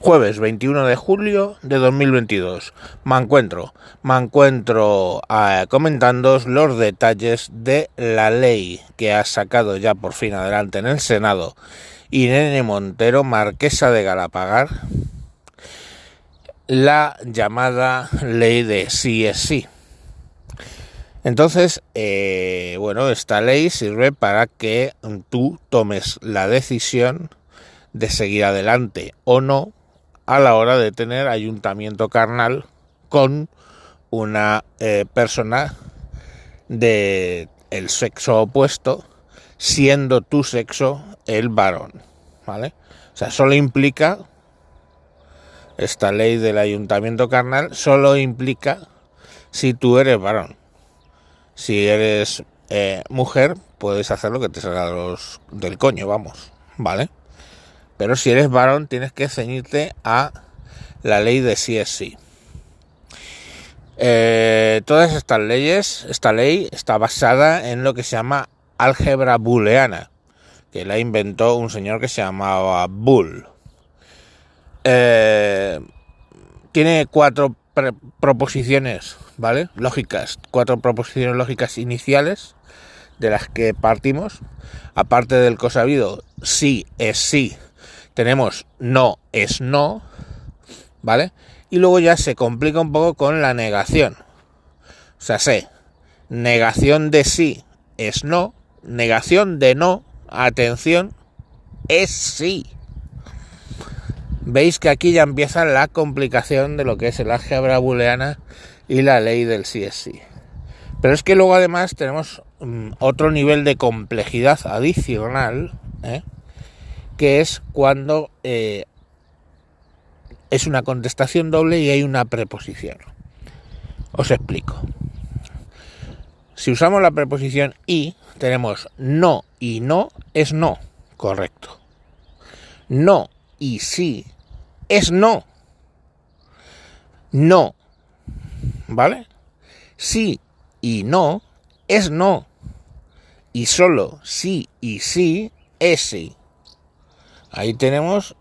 Jueves 21 de julio de 2022. Me encuentro, me encuentro eh, comentando los detalles de la ley que ha sacado ya por fin adelante en el Senado Irene Montero, marquesa de Galapagar, la llamada ley de sí es sí. Entonces, eh, bueno, esta ley sirve para que tú tomes la decisión de seguir adelante o no a la hora de tener ayuntamiento carnal con una eh, persona de el sexo opuesto siendo tu sexo el varón, ¿vale? O sea, solo implica esta ley del ayuntamiento carnal solo implica si tú eres varón. Si eres eh, mujer, puedes hacer lo que te salga los, del coño, vamos, ¿vale? Pero si eres varón, tienes que ceñirte a la ley de sí es sí. Eh, todas estas leyes, esta ley está basada en lo que se llama álgebra booleana, que la inventó un señor que se llamaba Bull. Eh, tiene cuatro proposiciones, ¿vale? Lógicas, cuatro proposiciones lógicas iniciales de las que partimos. Aparte del cosabido, sí es sí, tenemos no es no, ¿vale? Y luego ya se complica un poco con la negación. O sea, sé, negación de sí es no, negación de no, atención, es sí. Veis que aquí ya empieza la complicación de lo que es el álgebra booleana y la ley del sí es sí. Pero es que luego además tenemos mm, otro nivel de complejidad adicional, ¿eh? Que es cuando eh, es una contestación doble y hay una preposición. Os explico. Si usamos la preposición y, tenemos no y no es no, correcto. No y sí es no. No, ¿vale? Sí y no es no. Y solo sí y sí es sí. Ahí tenemos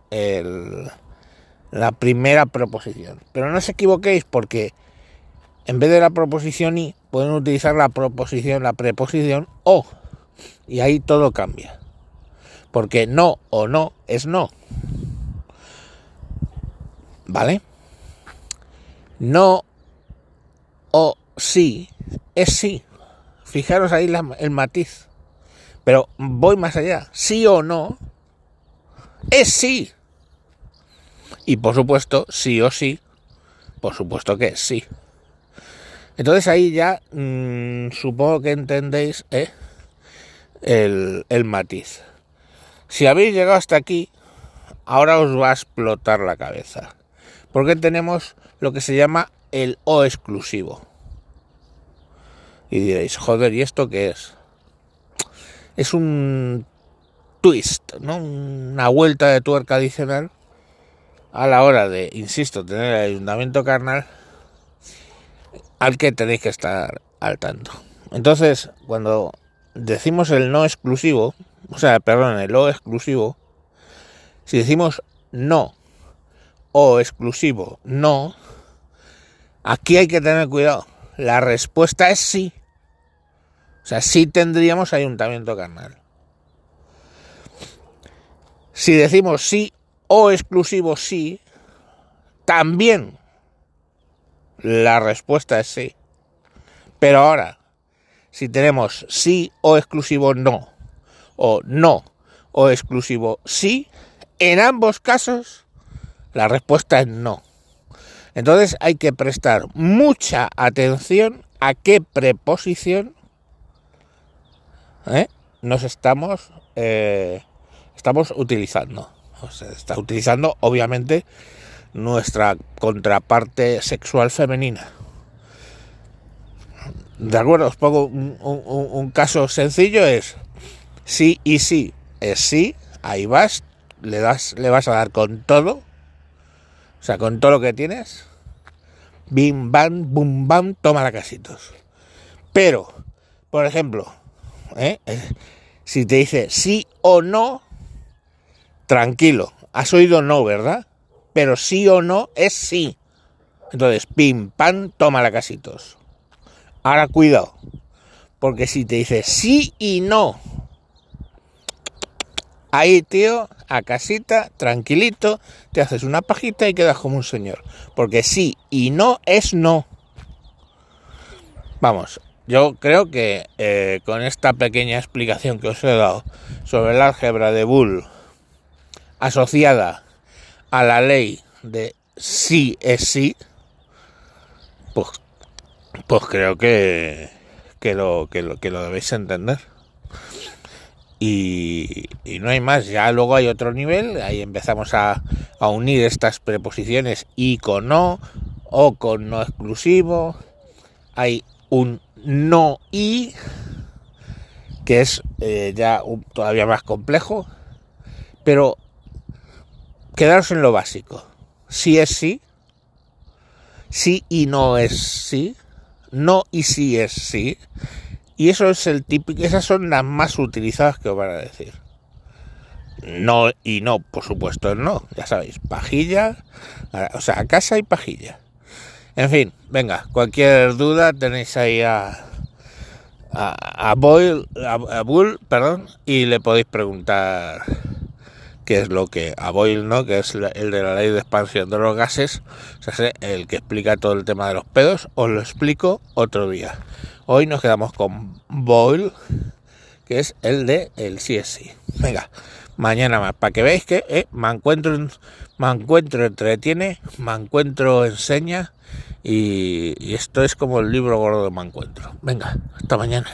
la primera proposición. Pero no os equivoquéis porque en vez de la proposición y pueden utilizar la proposición, la preposición o. Y ahí todo cambia. Porque no o no es no. ¿Vale? No o sí es sí. Fijaros ahí el matiz. Pero voy más allá. Sí o no es sí. Y por supuesto, sí o sí, por supuesto que es sí. Entonces ahí ya mm, supongo que entendéis ¿eh? el, el matiz. Si habéis llegado hasta aquí, ahora os va a explotar la cabeza. Porque tenemos lo que se llama el O exclusivo. Y diréis, joder, ¿y esto qué es? Es un Una vuelta de tuerca adicional a la hora de, insisto, tener el ayuntamiento carnal al que tenéis que estar al tanto. Entonces, cuando decimos el no exclusivo, o sea, perdón, el o exclusivo, si decimos no o exclusivo no, aquí hay que tener cuidado. La respuesta es sí. O sea, sí tendríamos ayuntamiento carnal. Si decimos sí o exclusivo sí, también la respuesta es sí. Pero ahora, si tenemos sí o exclusivo no, o no o exclusivo sí, en ambos casos la respuesta es no. Entonces hay que prestar mucha atención a qué preposición ¿eh? nos estamos eh, estamos utilizando. Está utilizando, obviamente, nuestra contraparte sexual femenina. De acuerdo, os pongo un, caso sencillo, es sí y sí, es sí, ahí vas, le, das, le vas a dar con todo, o sea, con todo lo que tienes, bim, bam, bum, bam, toma la casitos. Pero, por ejemplo, ¿eh? si te dice sí o no, tranquilo, has oído no, ¿verdad? pero sí o no es sí. Entonces, pim, pam, toma la casitos. Ahora cuidado, porque si te dice sí y no, ahí, tío, a casita, tranquilito, te haces una pajita y quedas como un señor. Porque sí y no es no. Vamos, yo creo que eh, con esta pequeña explicación que os he dado sobre el álgebra de Bull asociada a la ley de sí es sí, pues, pues creo que, que, lo, que, lo, que lo debéis entender. Y, y, no hay más, ya luego hay otro nivel, ahí empezamos a, a unir estas preposiciones y con no, o con no exclusivo, hay un no y, que es eh, ya todavía más complejo, pero quedaros en lo básico. Sí es sí, sí y no es sí, no y sí es sí, y eso es el típico, esas son las más utilizadas que os van a decir. No y no, por supuesto, no, ya sabéis, pajilla, o sea, casa y pajilla. En fin, venga, cualquier duda tenéis ahí a, Boyle, a, a, Bull, perdón, y le podéis preguntar qué es lo que, a Boyle, ¿no? Que es el de la ley de expansión de los gases, o sea, el que explica todo el tema de los pedos, os lo explico otro día. Hoy nos quedamos con Boyle, que es el de el CSI. Venga, mañana más, para que veáis que eh, me encuentro, me encuentro entretiene, me encuentro enseña y, y esto es como el libro gordo de me encuentro. Venga, hasta mañana.